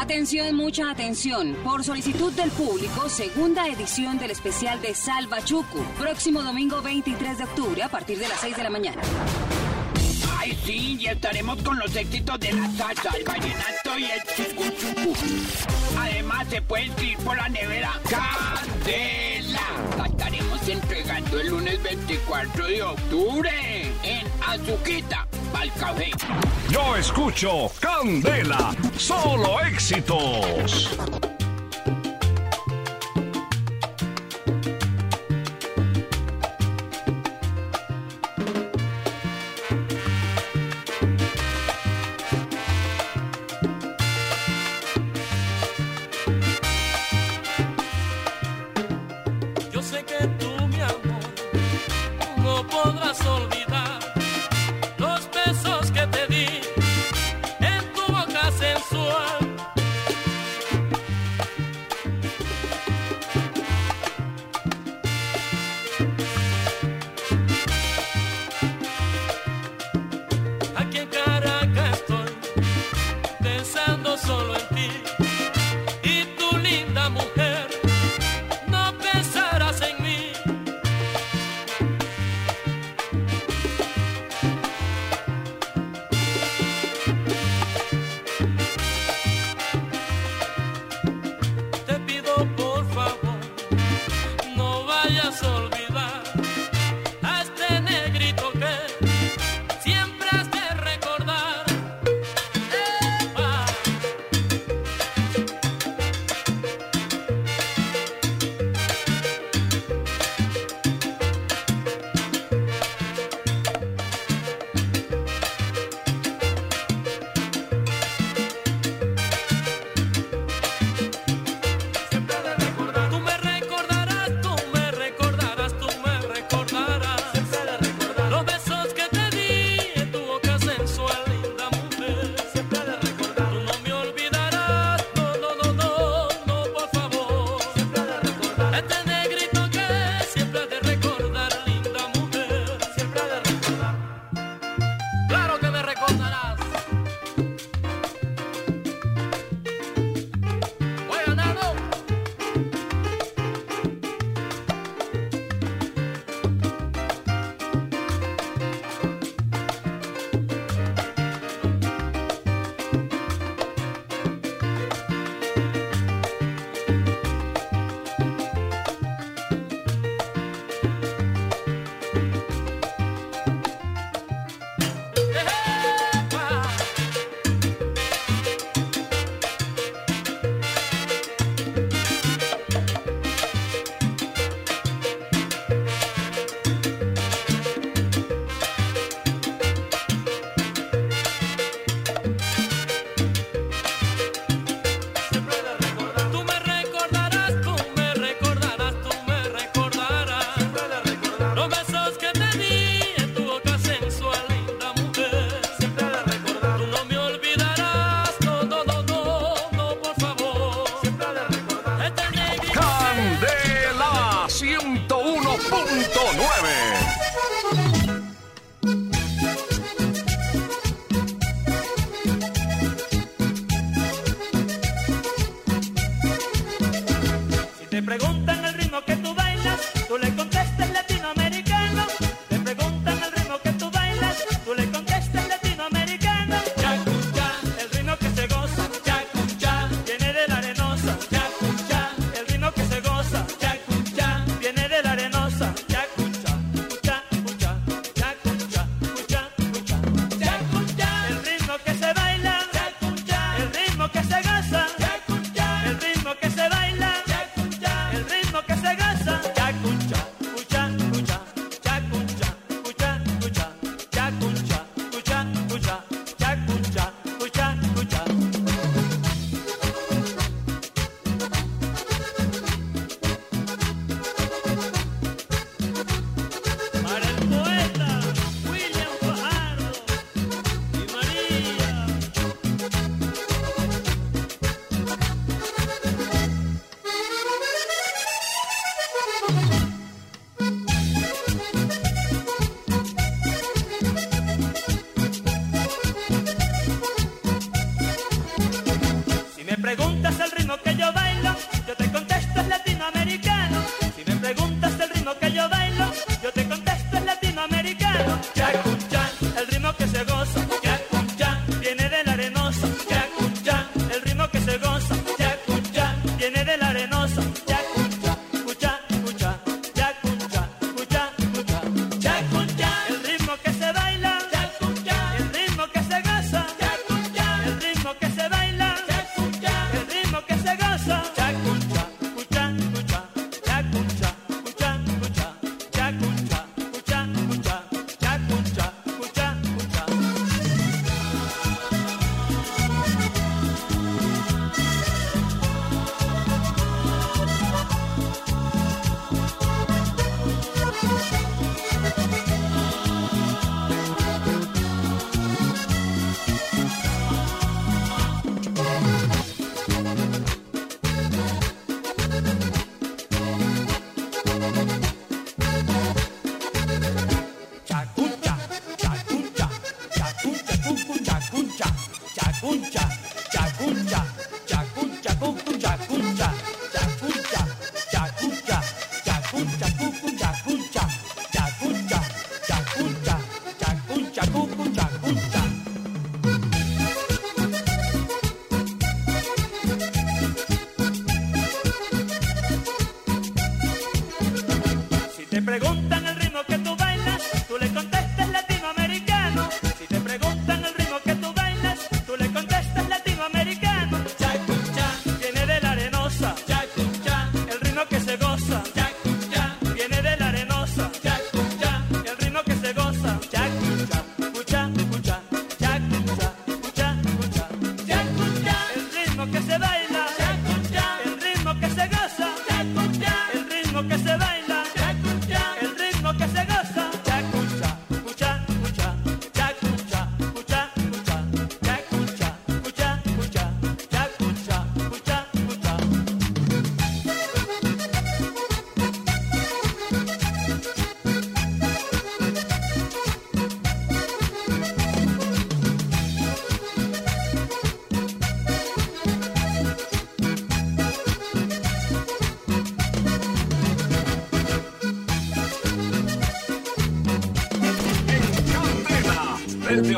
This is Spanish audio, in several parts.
Atención, mucha atención. Por solicitud del público, segunda edición del especial de Salva Chucu. Próximo domingo 23 de octubre a partir de las 6 de la mañana. Ay, sí, y estaremos con los éxitos de la salsa, el vallenato y el chucu chucu. Además, se puede inscribir por la nevera Candela. La estaremos entregando el lunes 24 de octubre en Azuquita. Yo escucho Candela, solo éxitos.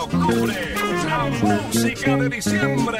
Octubre, la música de diciembre.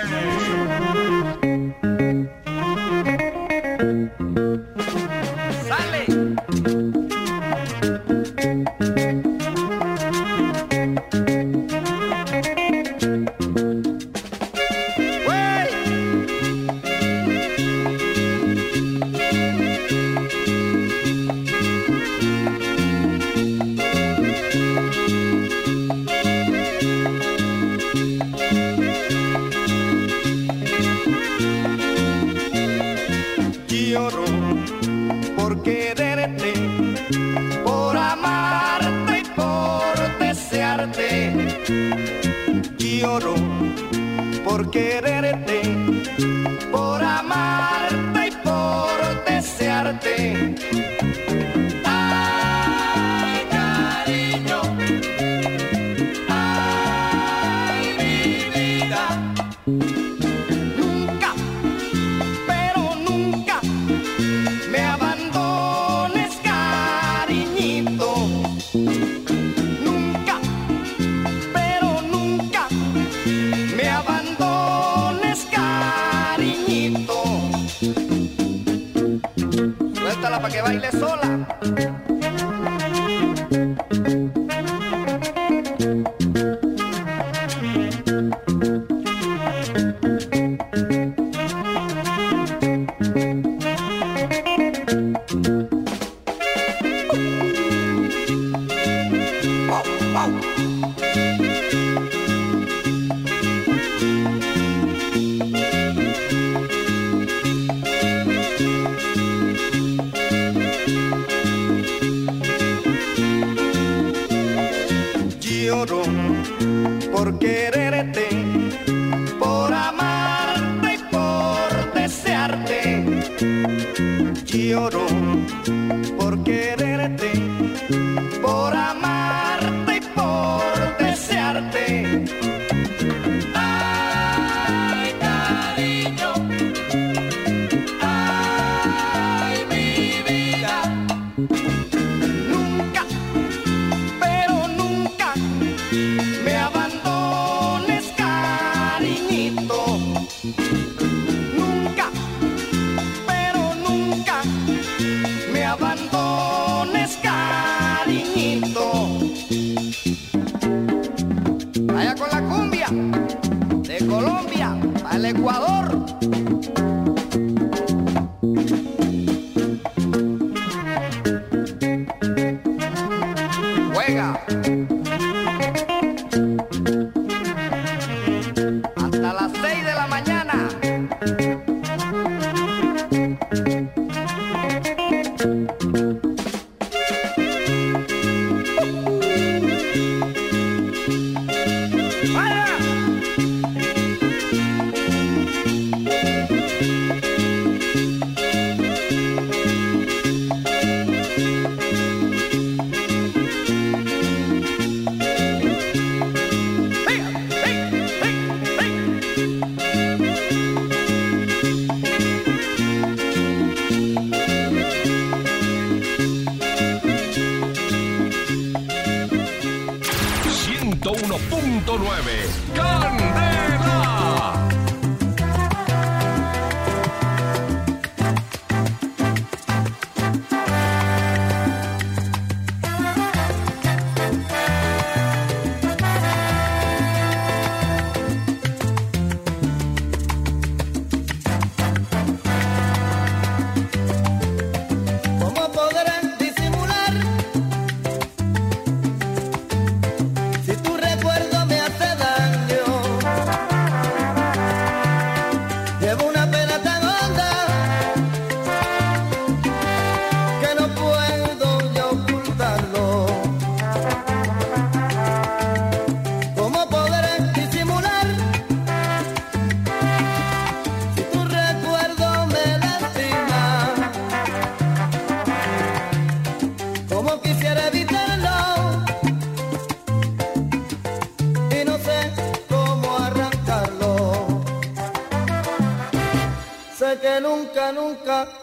Que tú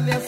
me castigues,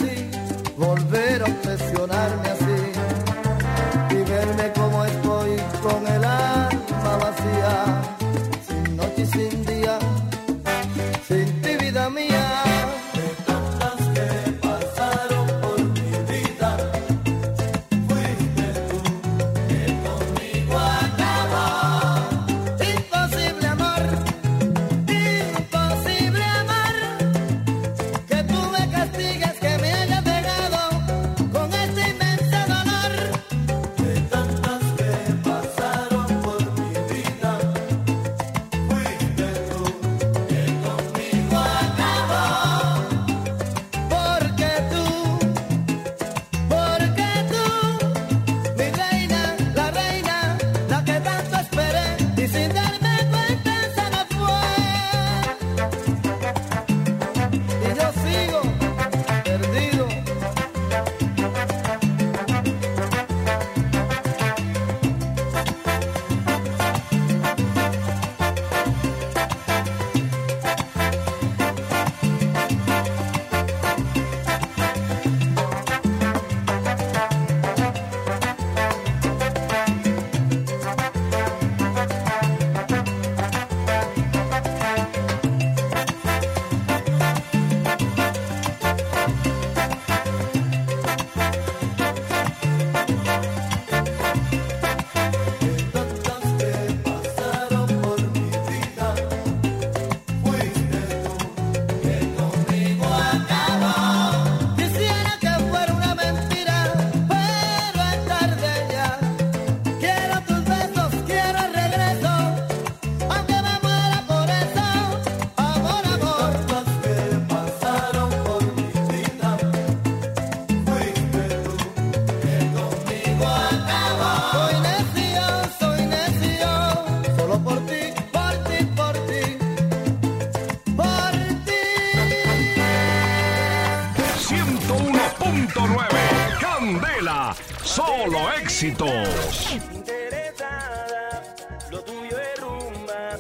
éxitos. Interesada, lo tuyo es rumba,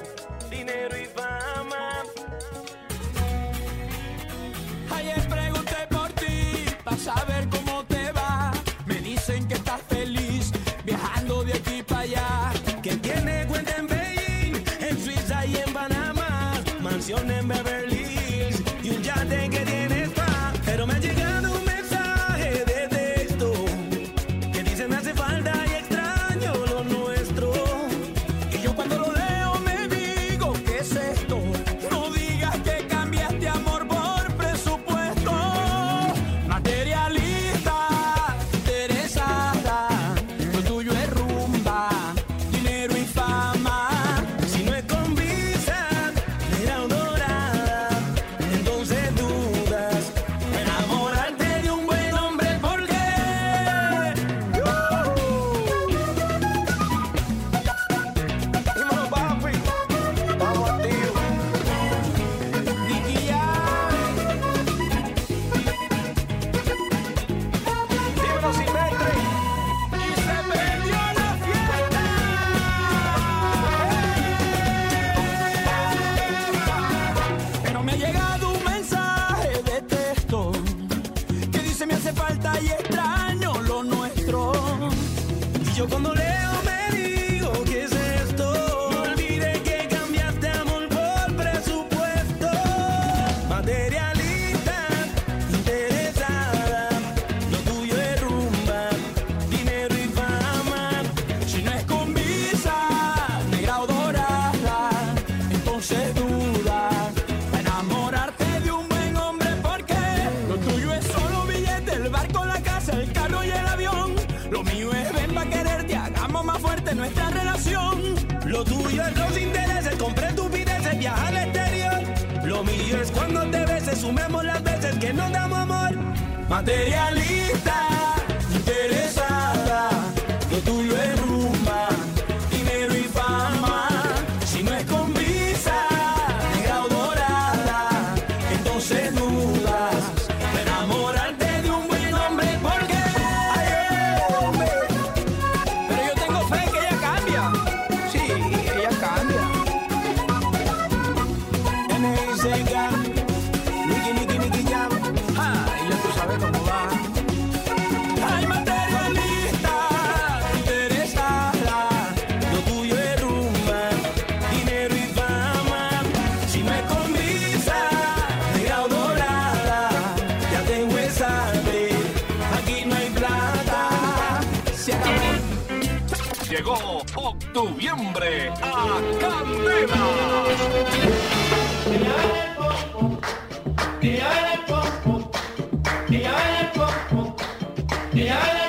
dinero y fama. Ayer pregunté por ti, para saber cómo te va. Me dicen que estás feliz, viajando de aquí para allá. Que tiene cuenta en Beijing, en Suiza y en Panamá. Mansión en Bebé. Mira el pompo, mira el pompo, mira el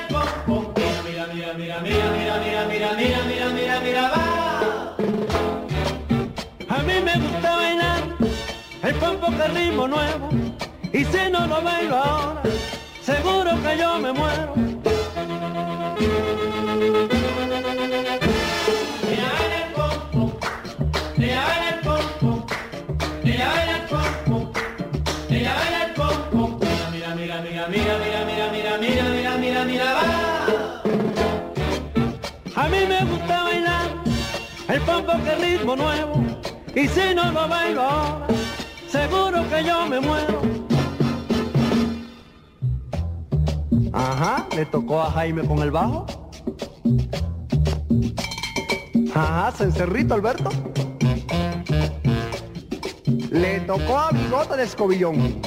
pompo, mira mira el mira mira mira mira mira mira mira mira mira va. A mí me gusta bailar el pompo que ritmo nuevo y si no lo bailo ahora seguro que yo me muero. nuevo y si no lo bailo ahora, seguro que yo me muero. Ajá, le tocó a Jaime con el bajo. Ajá, cencerrito Alberto. Le tocó a Bigote de Escobillón.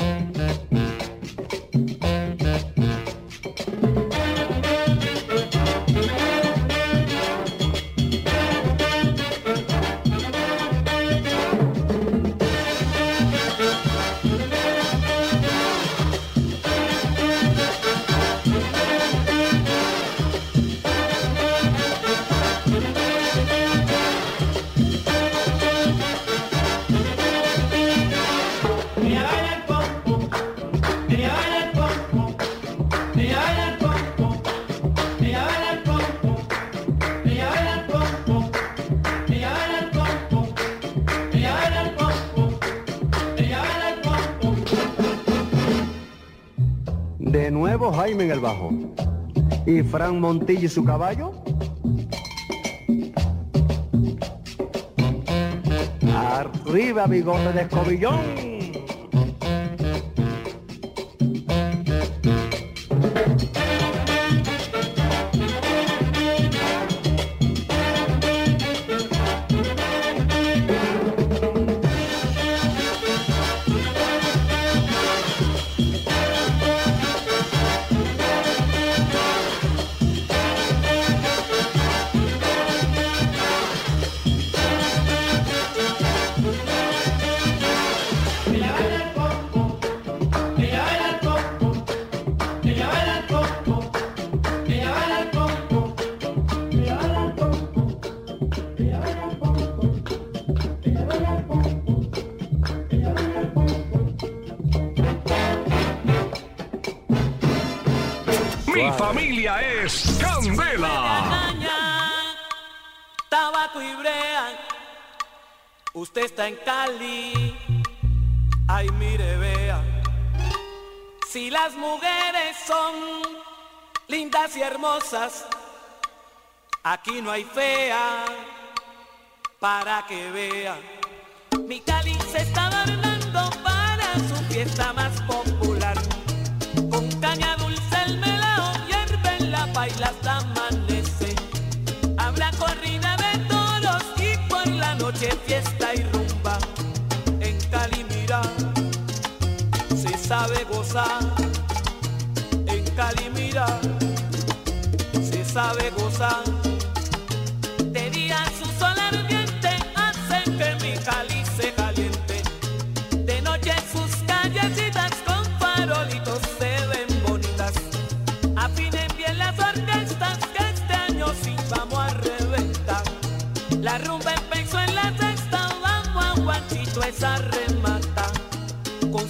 Jaime en el bajo y Fran Montilla y su caballo. Arriba, bigote de escobillón. Mi familia es Candela. Tabaco y brea. Usted está en Cali. Ay, mire, vea. Si las mujeres son lindas y hermosas, aquí no hay fea para que vea. Mi Cali se está adornando para su fiesta más pobre. baila hasta amanecer. Habrá corrida de toros y por la noche fiesta y rumba. En Cali mira, se sabe gozar. En Cali mira, se sabe gozar.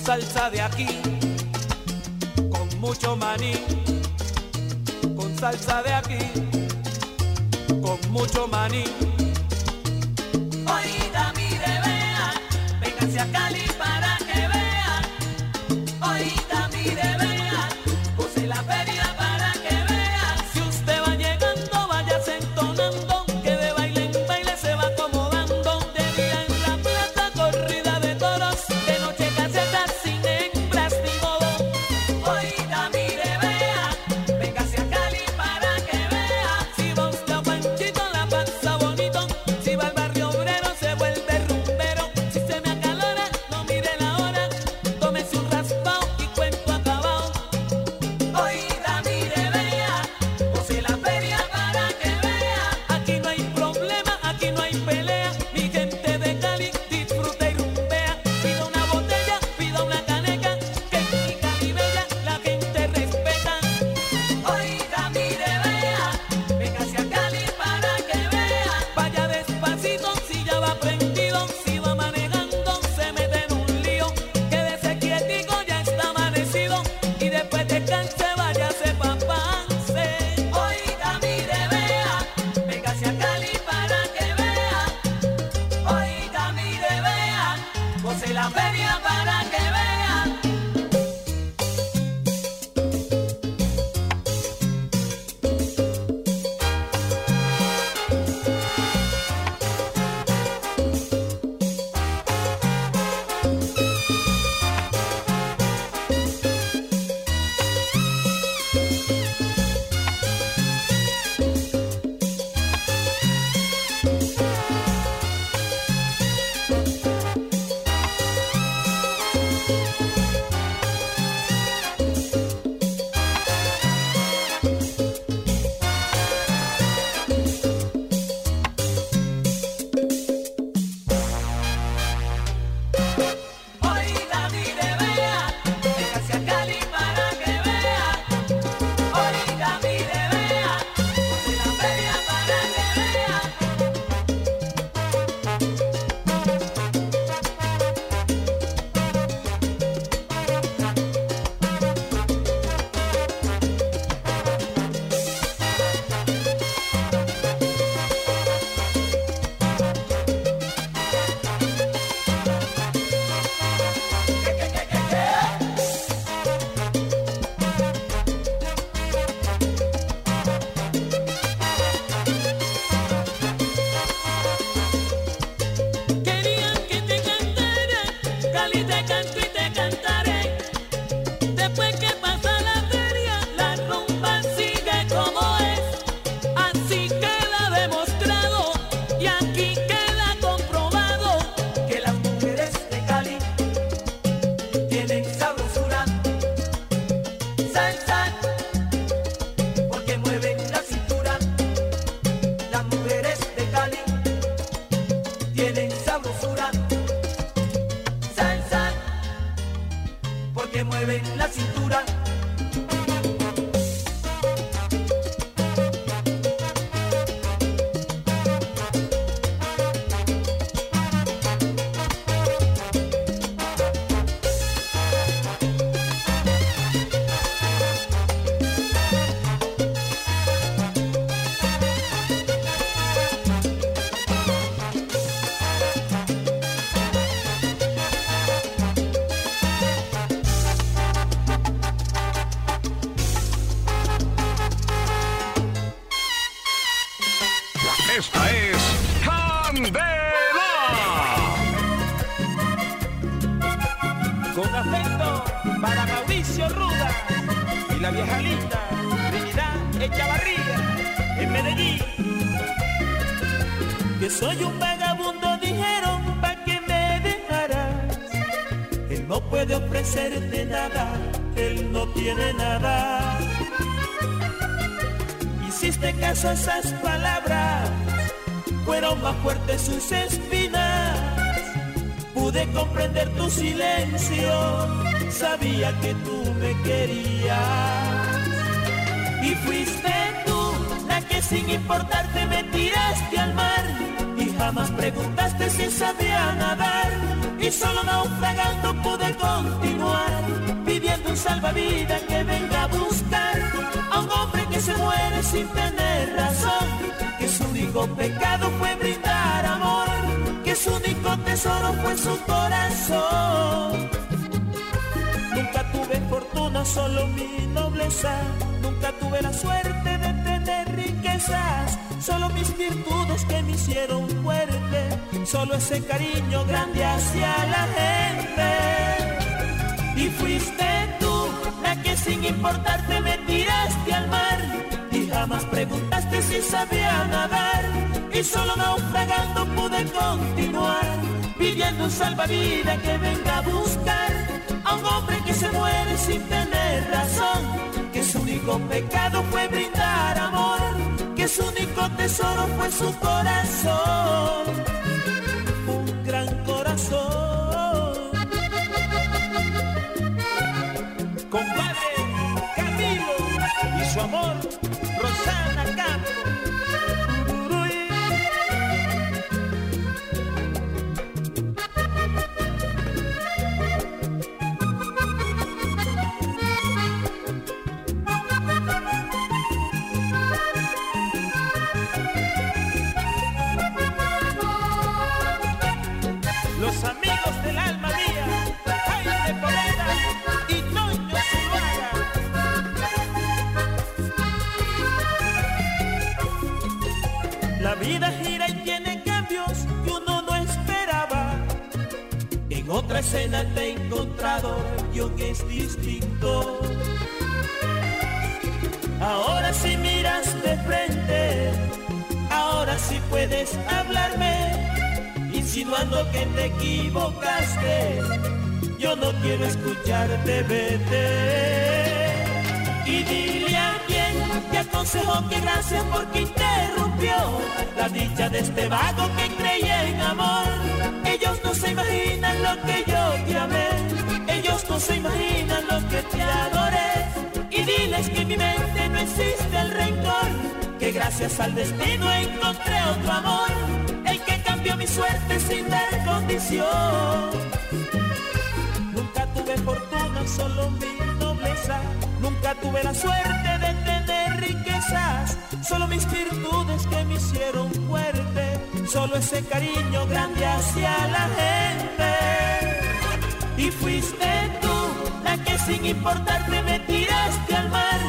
salsa de aquí, con mucho maní, con salsa de aquí, con mucho maní. Oiga, mire, vea, véngase a Cali. baby, I'm la vieja linda Trinidad Echavarría en Medellín. Que soy un vagabundo, dijeron, pa' que me dejaras. Él no puede ofrecerte nada, él no tiene nada. Hiciste caso a esas palabras, fueron más fuertes sus espinas. Pude comprender tu silencio, sabía que tú me querías. Fuiste tú la que sin importarte me tiraste al mar. Y jamás preguntaste si sabía nadar. Y solo naufragando pude continuar, pidiendo un salvavidas que venga a buscar a un hombre que se muere sin tener razón. Que su único pecado fue brindar amor, que su único tesoro fue su corazón. Solo mi nobleza. Nunca tuve la suerte de tener riquezas. Solo mis virtudes que me hicieron fuerte. Solo ese cariño grande hacia la gente. Y fuiste tú la que sin importarte me tiraste al mar. Y jamás preguntaste si sabía nadar. Y solo naufragando pude continuar. Pidiendo un salvavidas que venga a buscar a un hombre que se muere sin tener razón, que su único pecado fue brindar amor, que su único tesoro fue su corazón, un gran corazón. Compadre Camilo y su amor, otra escena te he encontrado, el guion es distinto. Ahora si miras de frente, ahora sí puedes hablarme insinuando que te equivocaste. Yo no quiero escucharte, vete. Y dile a te aconsejó que gracias porque interrumpió la dicha de este vago que creía en amor. Ellos no se imaginan lo que yo te amé. Ellos no se imaginan lo que te adoré. Y diles que en mi mente no existe el rencor. Que gracias al destino encontré otro amor. El que cambió mi suerte sin dar condición. Nunca tuve fortuna, solo mi nobleza. Nunca tuve la suerte riquezas. Solo mis virtudes que me hicieron fuerte. Solo ese cariño grande hacia la gente. Y fuiste tú la que sin importarte me tiraste al mar.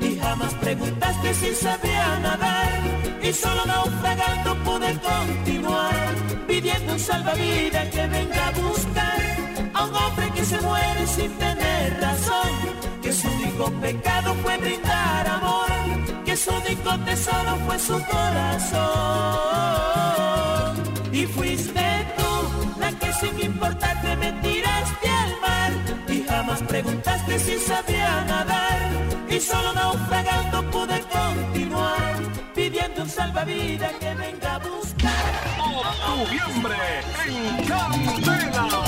Y jamás preguntaste si sabía nadar. Y solo naufragando pude continuar. Pidiendo un salvavidas que venga a buscar a un hombre que se muere sin tener razón. Que su único pecado fue brindar amor. Su único tesoro fue su corazón. Y fuiste tú la que sin importarte me tiraste al mar. Y jamás preguntaste si sabía nadar. Y solo naufragando pude continuar. Pidiendo un salvavidas que venga a buscar. Noviembre en Candela.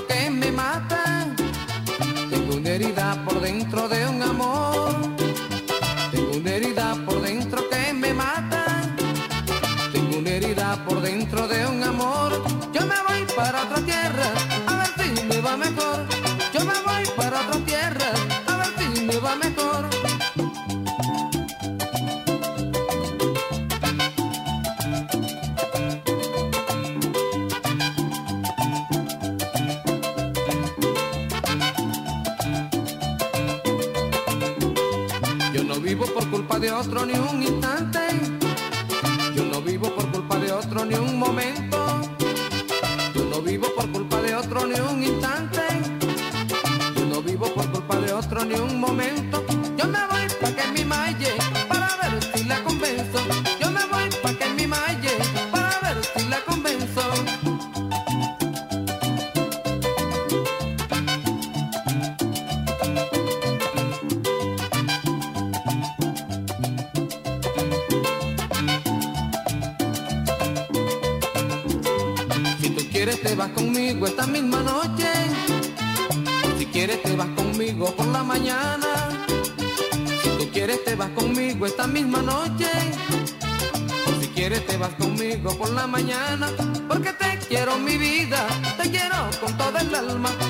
lo que me mata. senta por la mañana, porque te quiero mi vida, te quiero con toda el alma.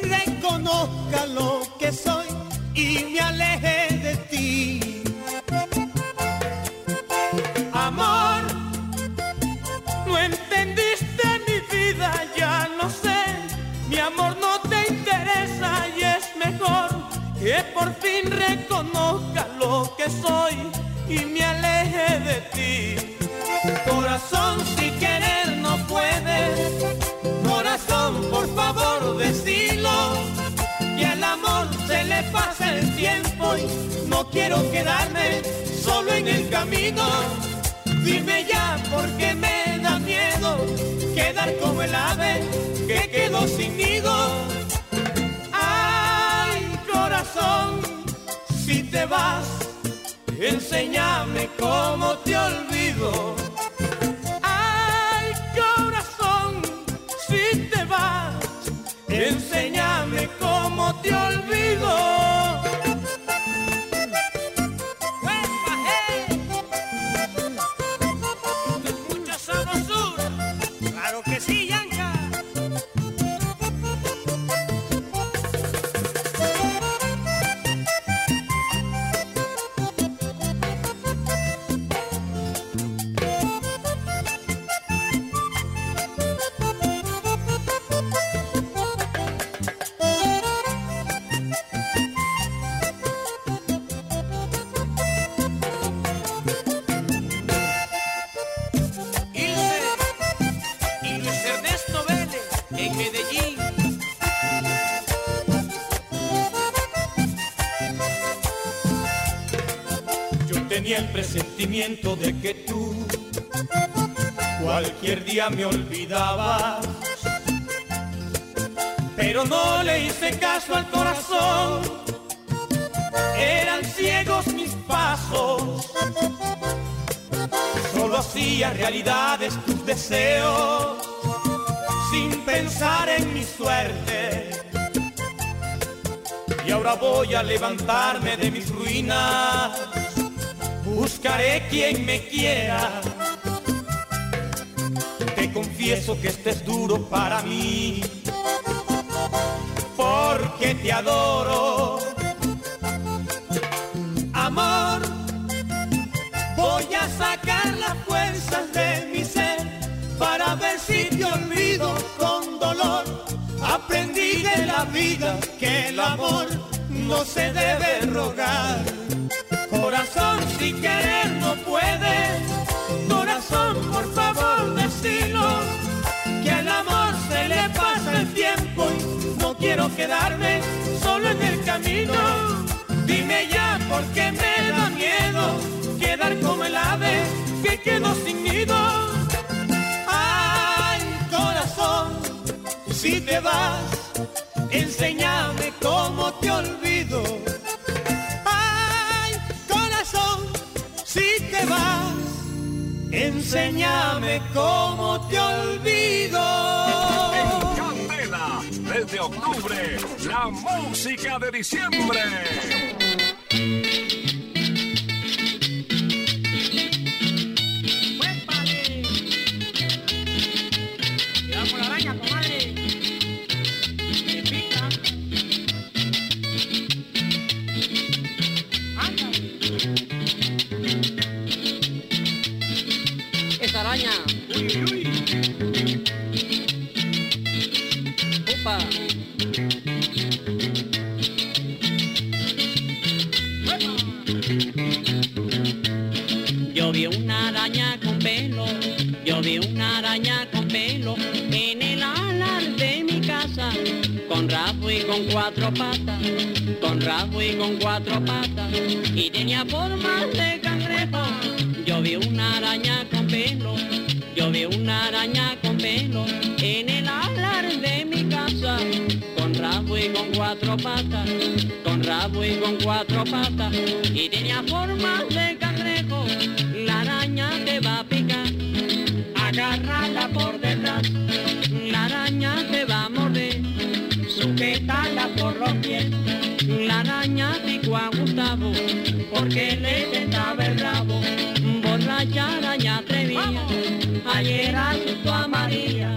reconozca lo que soy y me aleje de ti. Amor, no entendiste mi vida, ya lo sé. Mi amor no te interesa y es mejor que por fin reconozca lo que soy y me aleje de ti. Corazón, si querer no puedes, corazón, por favor, decir pasa el tiempo y no quiero quedarme solo en el camino. Dime ya porque me da miedo quedar como el ave que quedó sin nido. Ay, corazón, si te vas, enséñame cómo te olvido. Enséñame cómo te olvido. De que tú cualquier día me olvidabas. Pero no le hice caso al corazón, eran ciegos mis pasos. Solo hacía realidades tus deseos, sin pensar en mi suerte. Y ahora voy a levantarme de mis ruinas, buscaré quien me quiera. Te confieso que este es duro para mí, porque te adoro. Amor, voy a sacar las fuerzas de mi ser para ver si te olvido con dolor. Aprendí de la vida que el amor no se debe rogar. Corazón, si querer no puedes, corazón, por favor, decilo, que al amor se le pasa el tiempo y no quiero quedarme solo en el camino. Dime ya por qué me da miedo quedar como el ave que quedó sin nido. Ay, corazón, si te vas, enséñame cómo te olvido. Enséñame cómo te olvido. Candela, desde octubre, la música de diciembre. Rabo y con cuatro patas, y tenía formas de cangrejo. Yo vi una araña con pelo, yo vi una araña con pelo en el alar de mi casa, con rabo y con cuatro patas, con rabo y con cuatro patas, y tenía formas de cangrejo. La araña te va a La picó a Gustavo, porque le tentaba el rabo. Borracha araña atrevía, ayer asustó a María.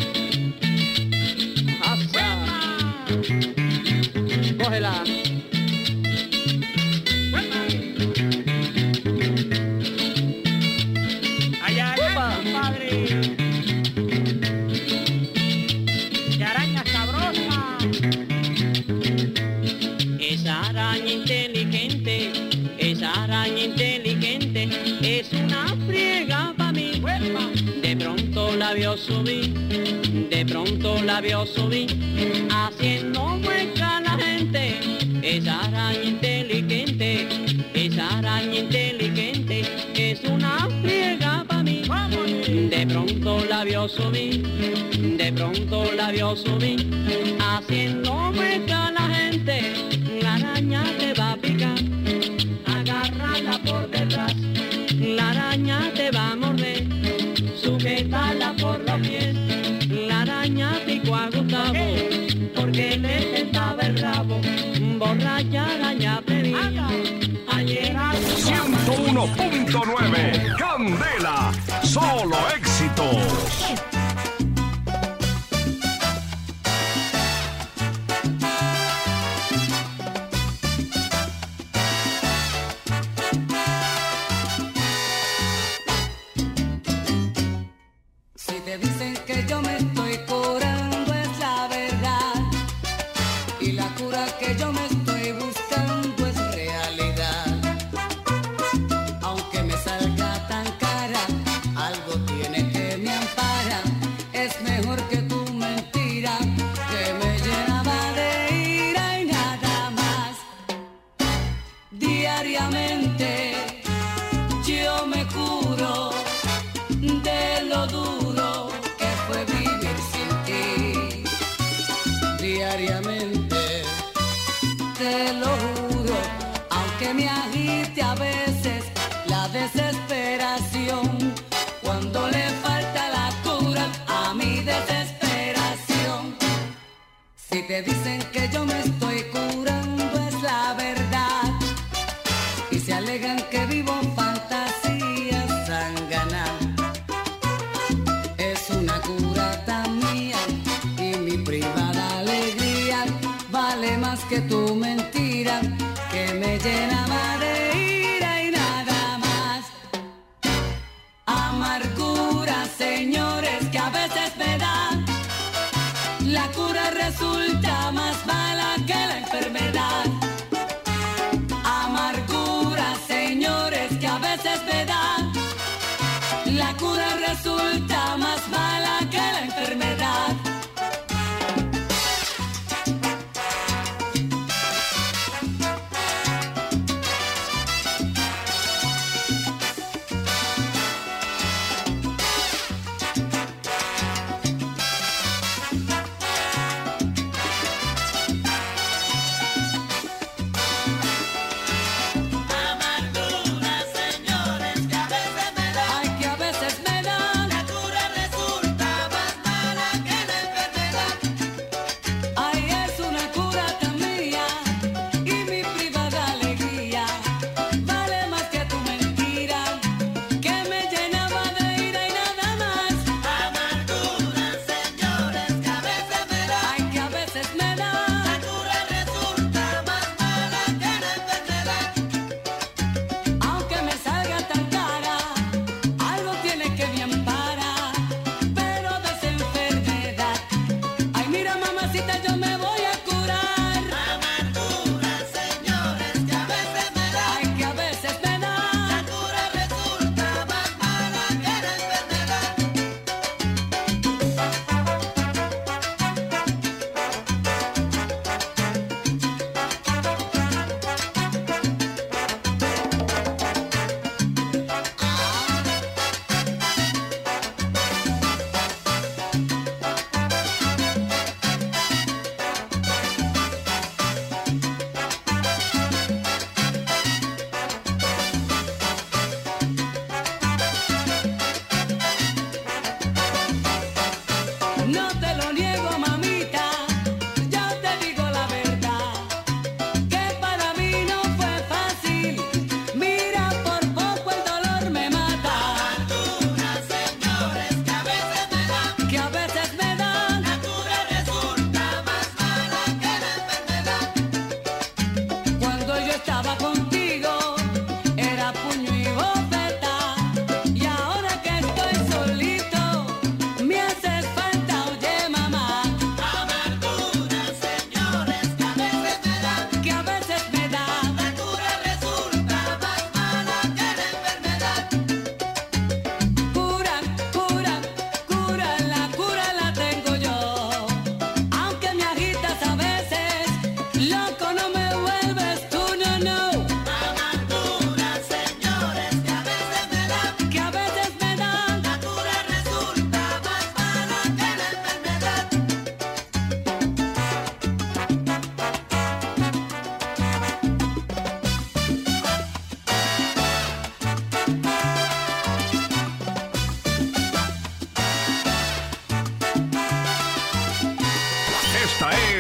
Cógela. De pronto la vio subir, haciendo mueca a la gente. Esa araña inteligente, esa araña inteligente, es una friega para mí. De pronto la vio subir, de pronto la vio subir, haciendo mueca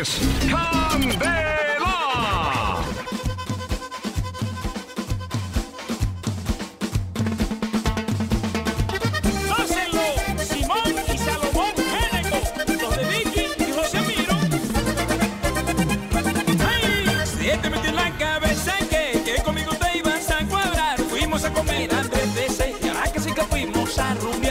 es Candela. Simón y Salomón Génego, los de Vicky y José Miro. ¡Ay! Si te metió en la cabeza que, que conmigo te ibas a cuadrar, fuimos a comer a tres veces y ahora que sí que fuimos a rumir.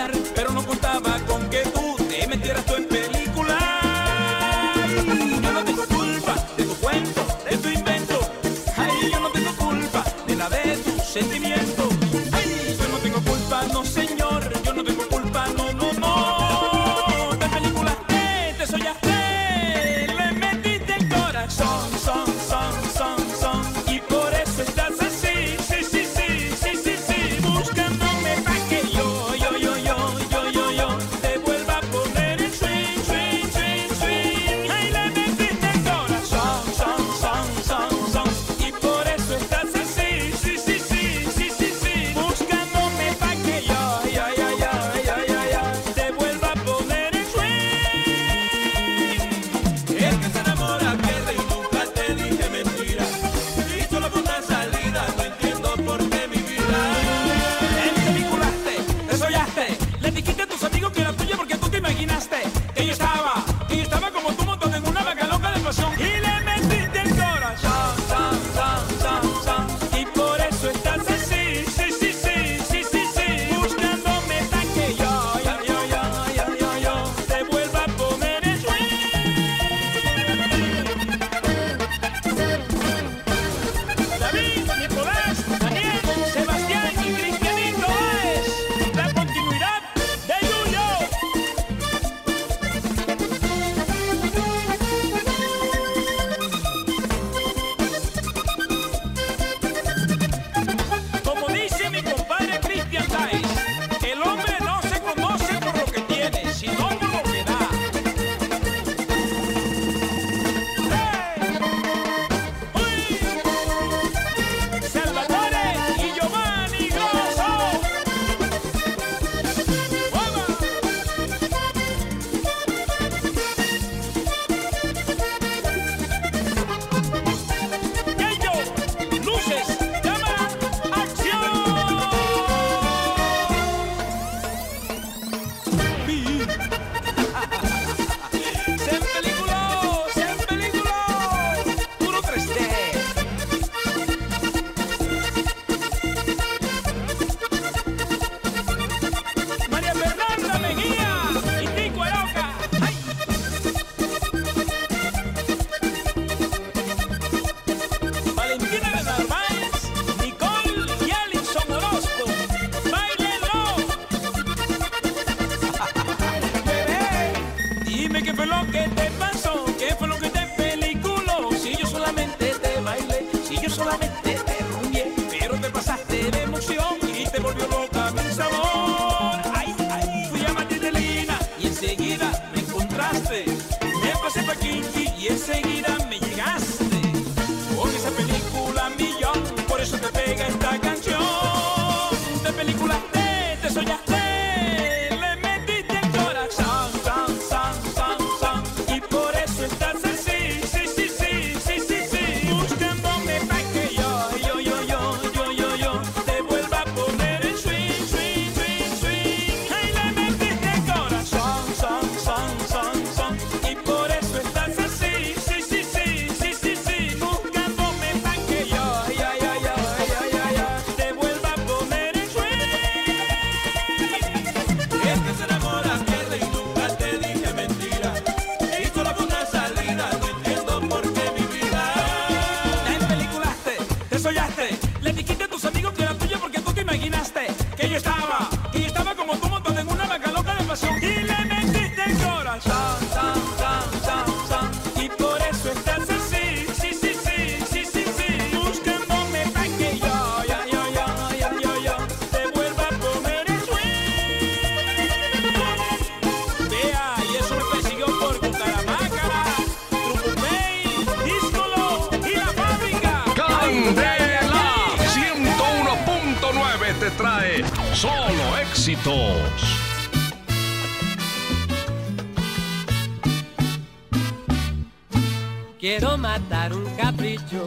matar un capricho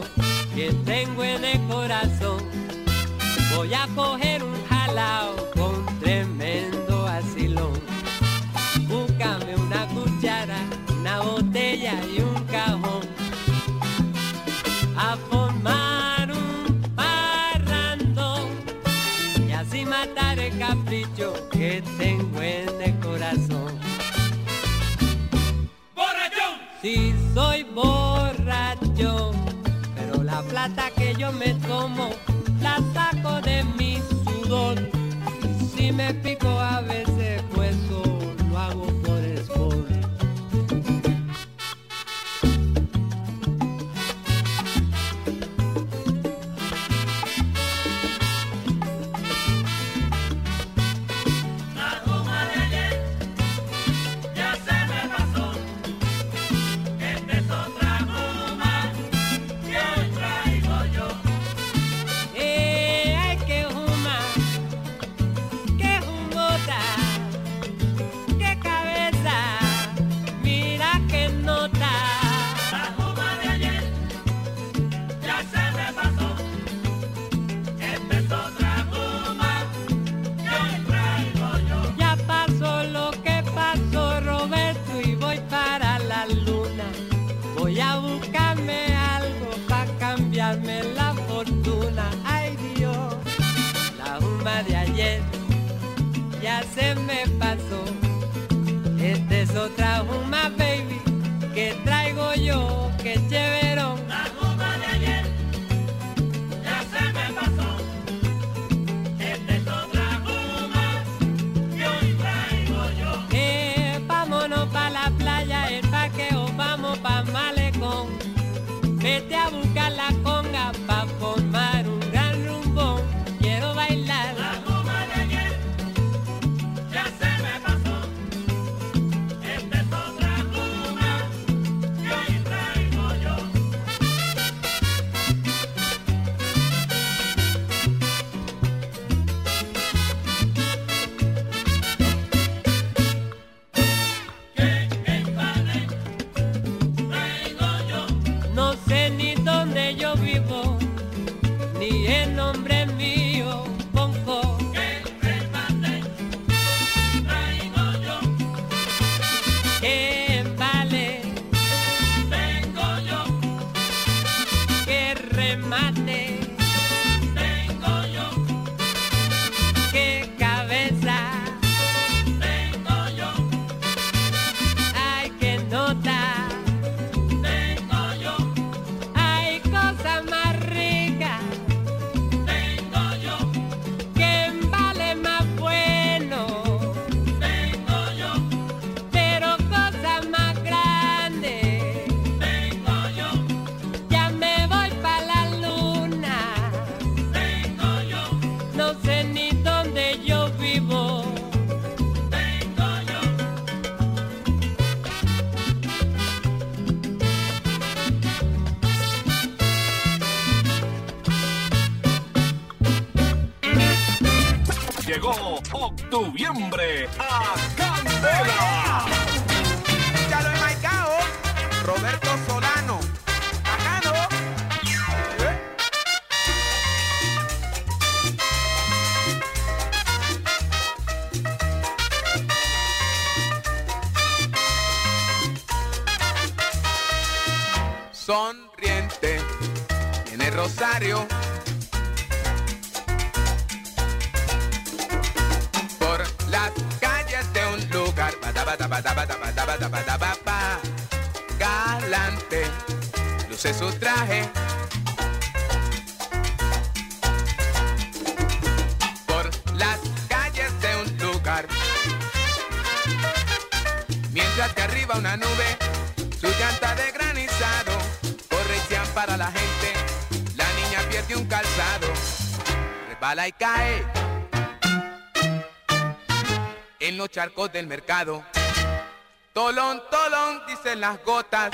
que tengo en el corazón. Voy a coger un jalao con tremendo asilón. Búscame una cuchara, una botella y un cajón. A formar un parrandón y así matar el capricho que tengo en el corazón. Si soy vos pero la plata que yo me tomo la saco de mi sudor. Y si me pico a veces outra uma vez. charcos del mercado. Tolón, tolón, dicen las gotas.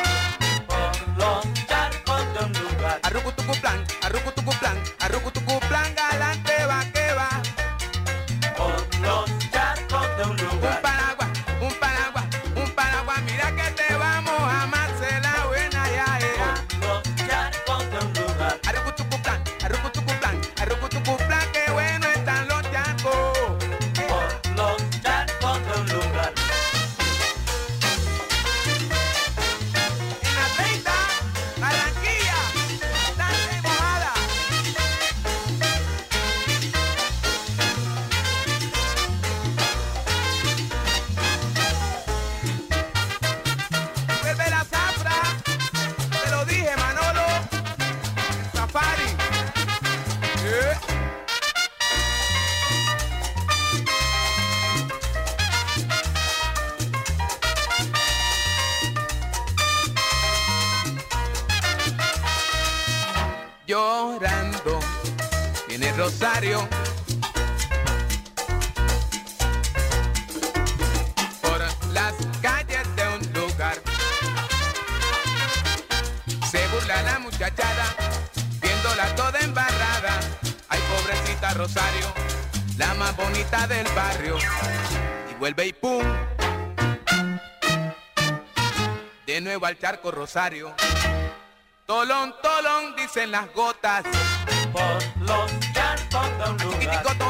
la muchachada, viéndola toda embarrada. Ay, pobrecita Rosario, la más bonita del barrio. Y vuelve y pum. De nuevo al charco Rosario. Tolón, tolón, dicen las gotas. Por los charcos de un.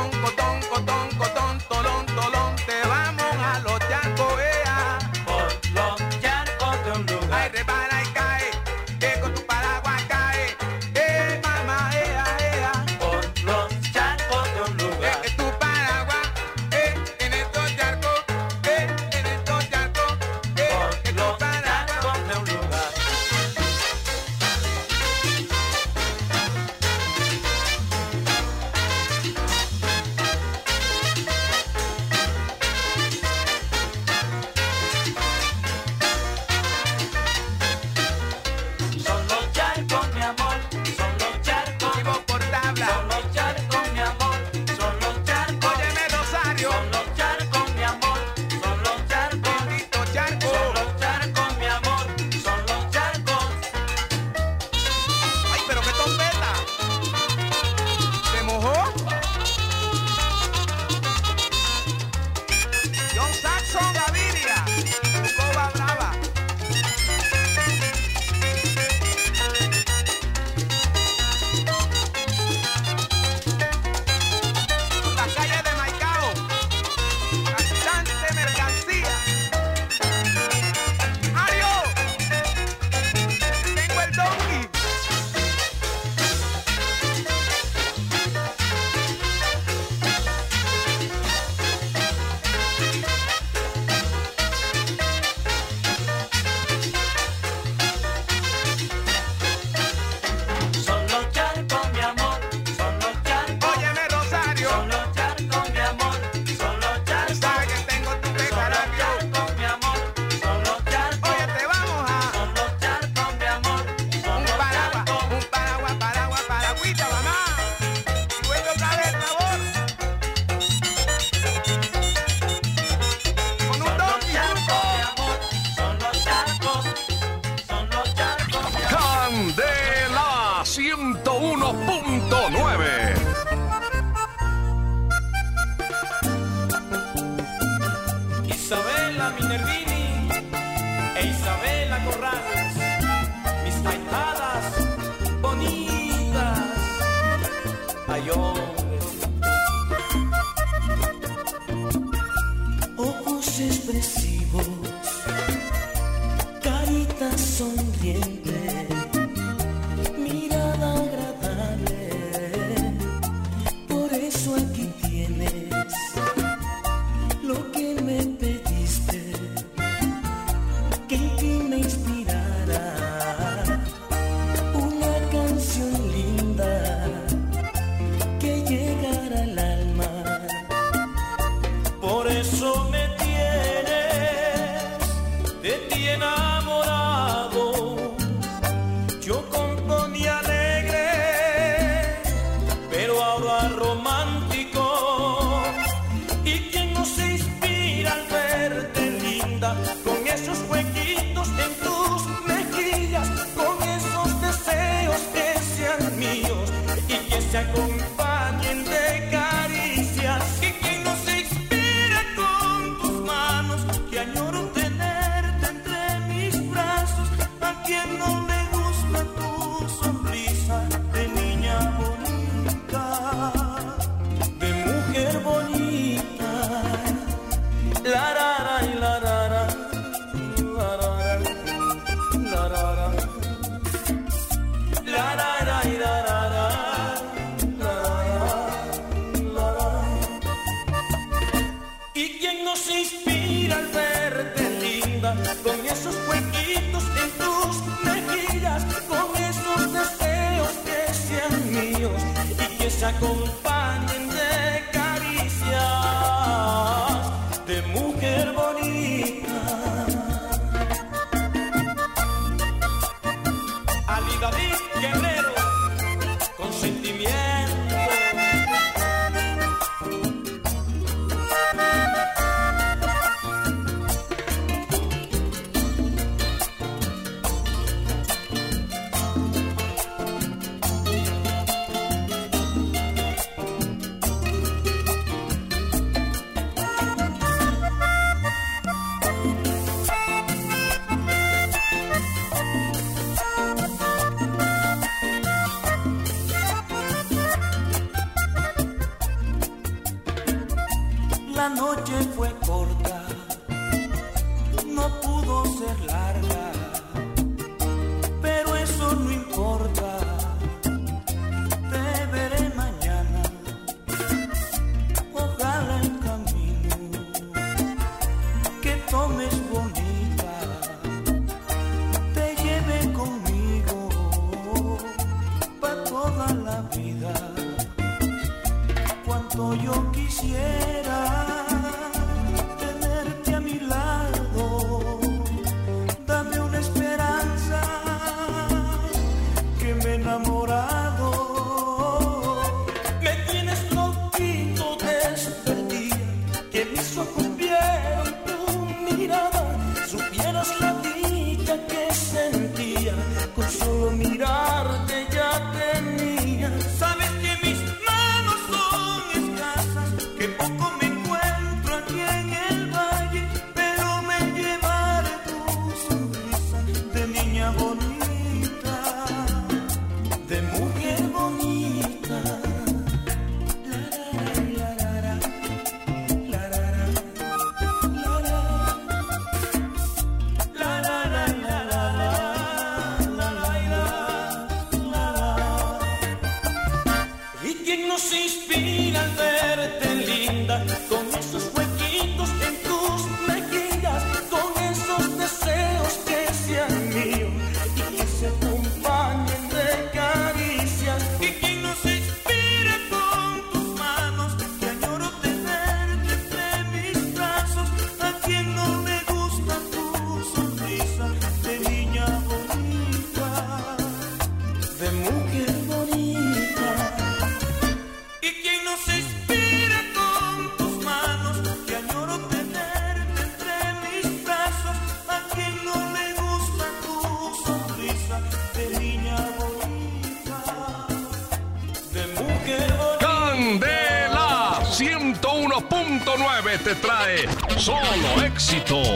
Alto.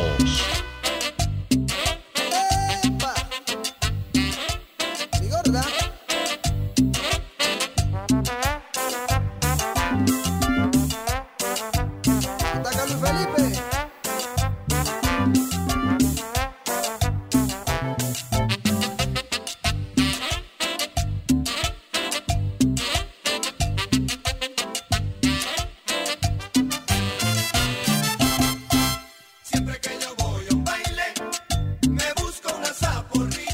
aburrido.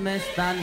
Celos me están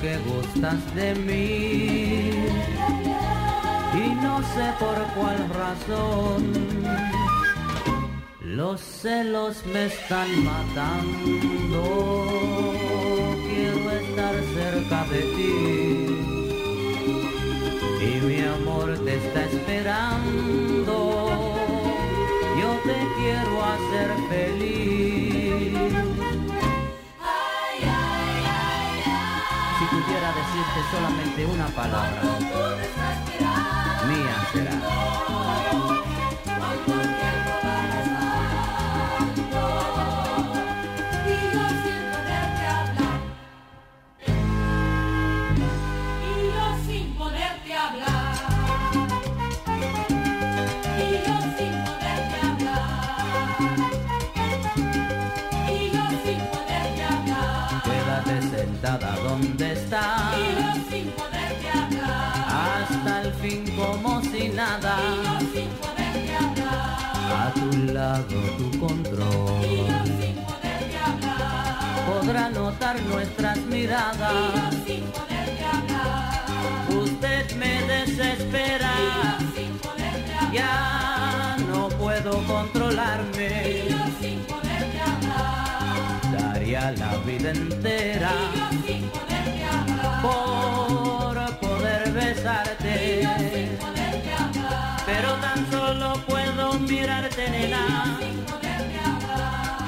que gustas de mí y no sé por cuál razón. Los celos me están matando. Quiero estar cerca de ti y mi amor te está esperando. Yo te quiero hacer feliz. Si pudiera decirte solamente una palabra, mía será. Donde estás. Y yo sin poderte hablar. Hasta el fin como si nada. Y yo sin poderte hablar. A tu lado tu control. Y yo sin poderte hablar. Podrá notar nuestras miradas. Y yo sin poderte hablar. Usted me desespera. Y yo sin poderte hablar. Ya no puedo controlarme. Y yo sin poderte hablar. Daría la vida entera Y yo sin poderte hablar. Por poder besarte. Pero tan solo puedo mirarte, nena.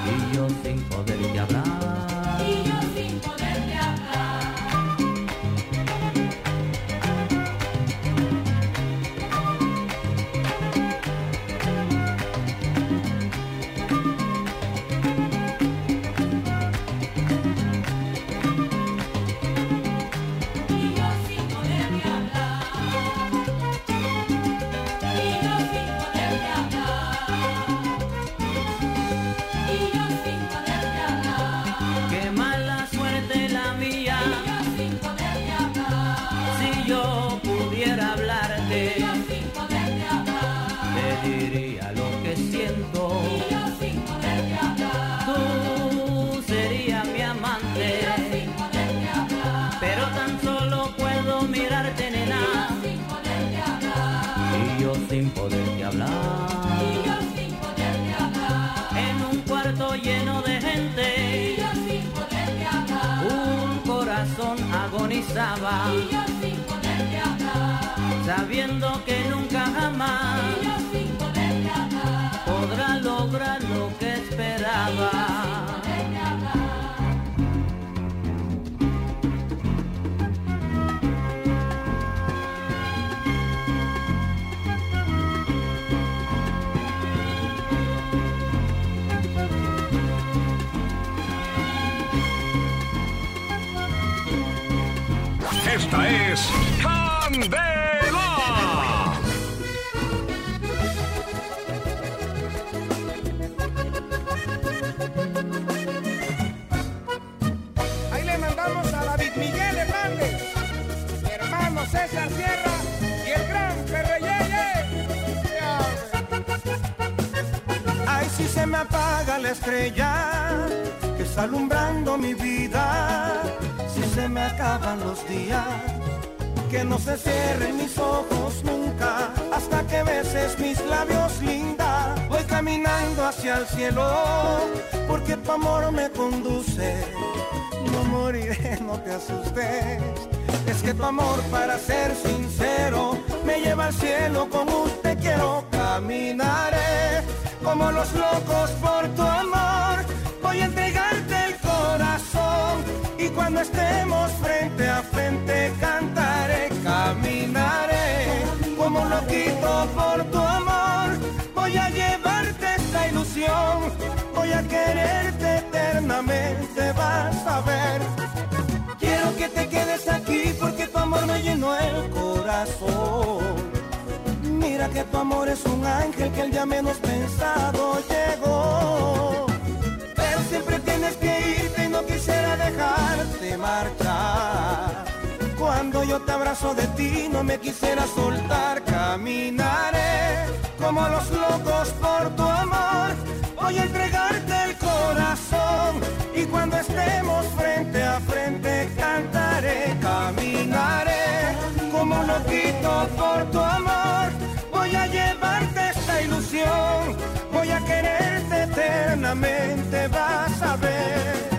Y yo sin poderte hablar. Agonizaba, Y yo sin poderte hablar. sabiendo que nunca jamás Y yo Esta es Candela. Ahí le mandamos a David Miguel Hernández, mi hermano César Sierra y el gran Ferreyeye. Ay, si se me apaga la estrella que está alumbrando mi vida si se me acaban los días, que no se cierren mis ojos nunca hasta que beses mis labios linda. Voy caminando hacia el cielo porque tu amor me conduce. No moriré, no te asustes. Es que tu amor, para ser sincero, me lleva al cielo como te quiero. Caminaré como los locos por tu amor. Estemos frente a frente cantaré, caminaré como loquito por tu amor. Voy a llevarte esta ilusión, voy a quererte eternamente, vas a ver. Quiero que te quedes aquí porque tu amor me llenó el corazón. Mira que tu amor es un ángel que el día menos pensado llegó. Pero siempre tienes que quisiera dejarte marchar. Cuando yo te abrazo de ti no me quisiera soltar, caminaré como los locos por tu amor. Voy a entregarte el corazón y cuando estemos frente a frente cantaré, caminaré como loquito por tu amor. Voy a llevarte esta ilusión, voy a quererte eternamente, vas a ver.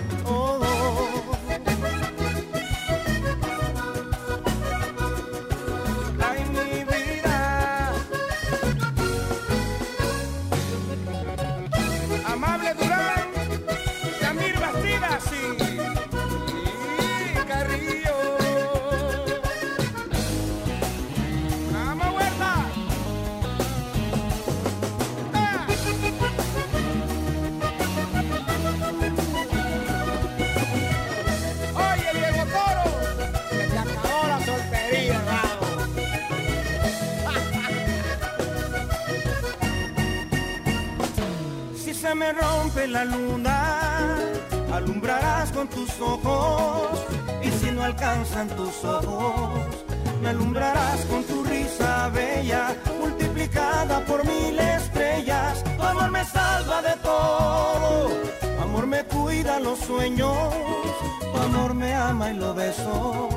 Si se me rompe la luna, alumbrarás con tus ojos. Y si no alcanzan tus ojos, me alumbrarás con tu risa bella, multiplicada por mil estrellas. Tu amor me salva de todo, tu amor me cuida los sueños, tu amor me ama y lo beso.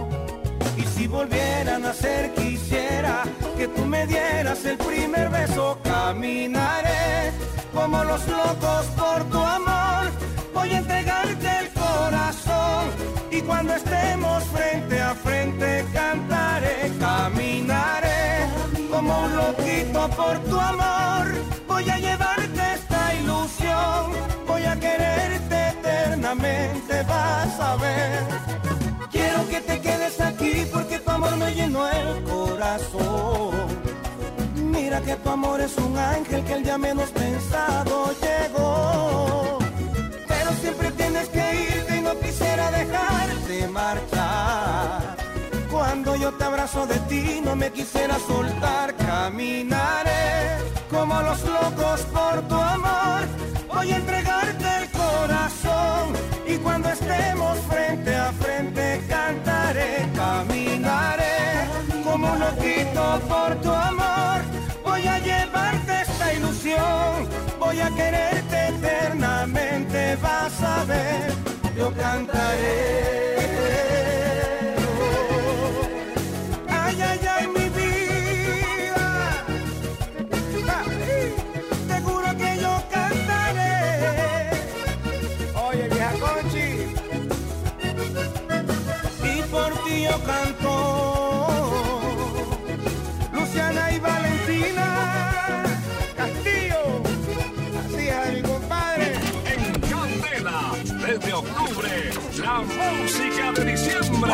Y si volvieran a ser quisiera que tú me dieras el primer beso, caminaré como los locos por tu amor. Voy a entregarte el corazón y cuando estemos frente a frente cantaré, caminaré como un loquito por tu amor. Voy a llevarte esta ilusión, voy a quererte eternamente, vas a ver. Quiero que te quedes aquí porque tu amor me llenó el corazón. Que tu amor es un ángel que el día menos pensado llegó. Pero siempre tienes que irte y no quisiera dejarte marchar. Cuando yo te abrazo de ti no me quisiera soltar, caminaré como los locos por tu amor. Voy a entregarte el corazón y cuando estemos frente a frente cantaré, caminaré como un loquito por tu amor. Voy a llevarte esta ilusión, voy a quererte eternamente, vas a ver, yo cantaré. De diciembre.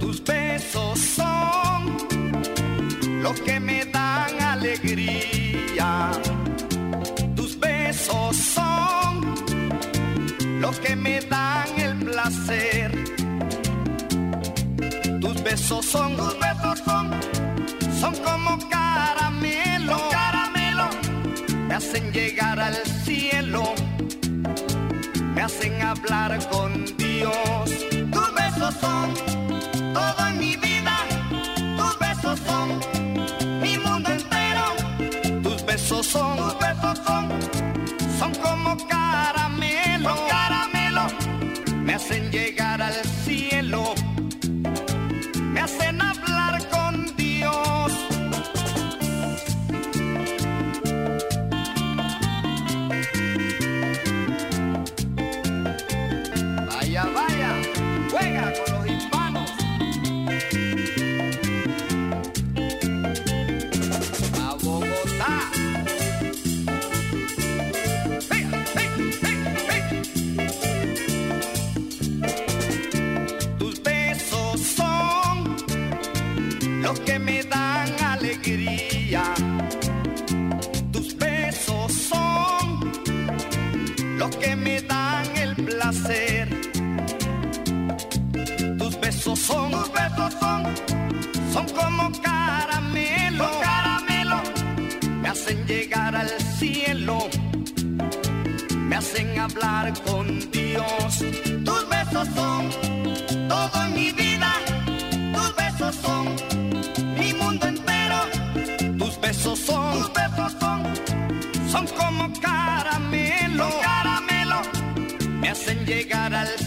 Tus besos son los que me los que me dan el placer. Tus besos son, tus besos son son como caramelo, caramelo, me hacen llegar al cielo, me hacen hablar con Dios. Tus besos son todo en mi vida, tus besos son mi mundo entero, tus besos son, tus besos son, llegar al besos son, son como caramelo, caramelo. Me hacen llegar al cielo, me hacen hablar con Dios. Tus besos son todo en mi vida, tus besos son mi mundo entero. Tus besos son, tus besos son, son como caramelo, caramelo. Me hacen llegar al cielo,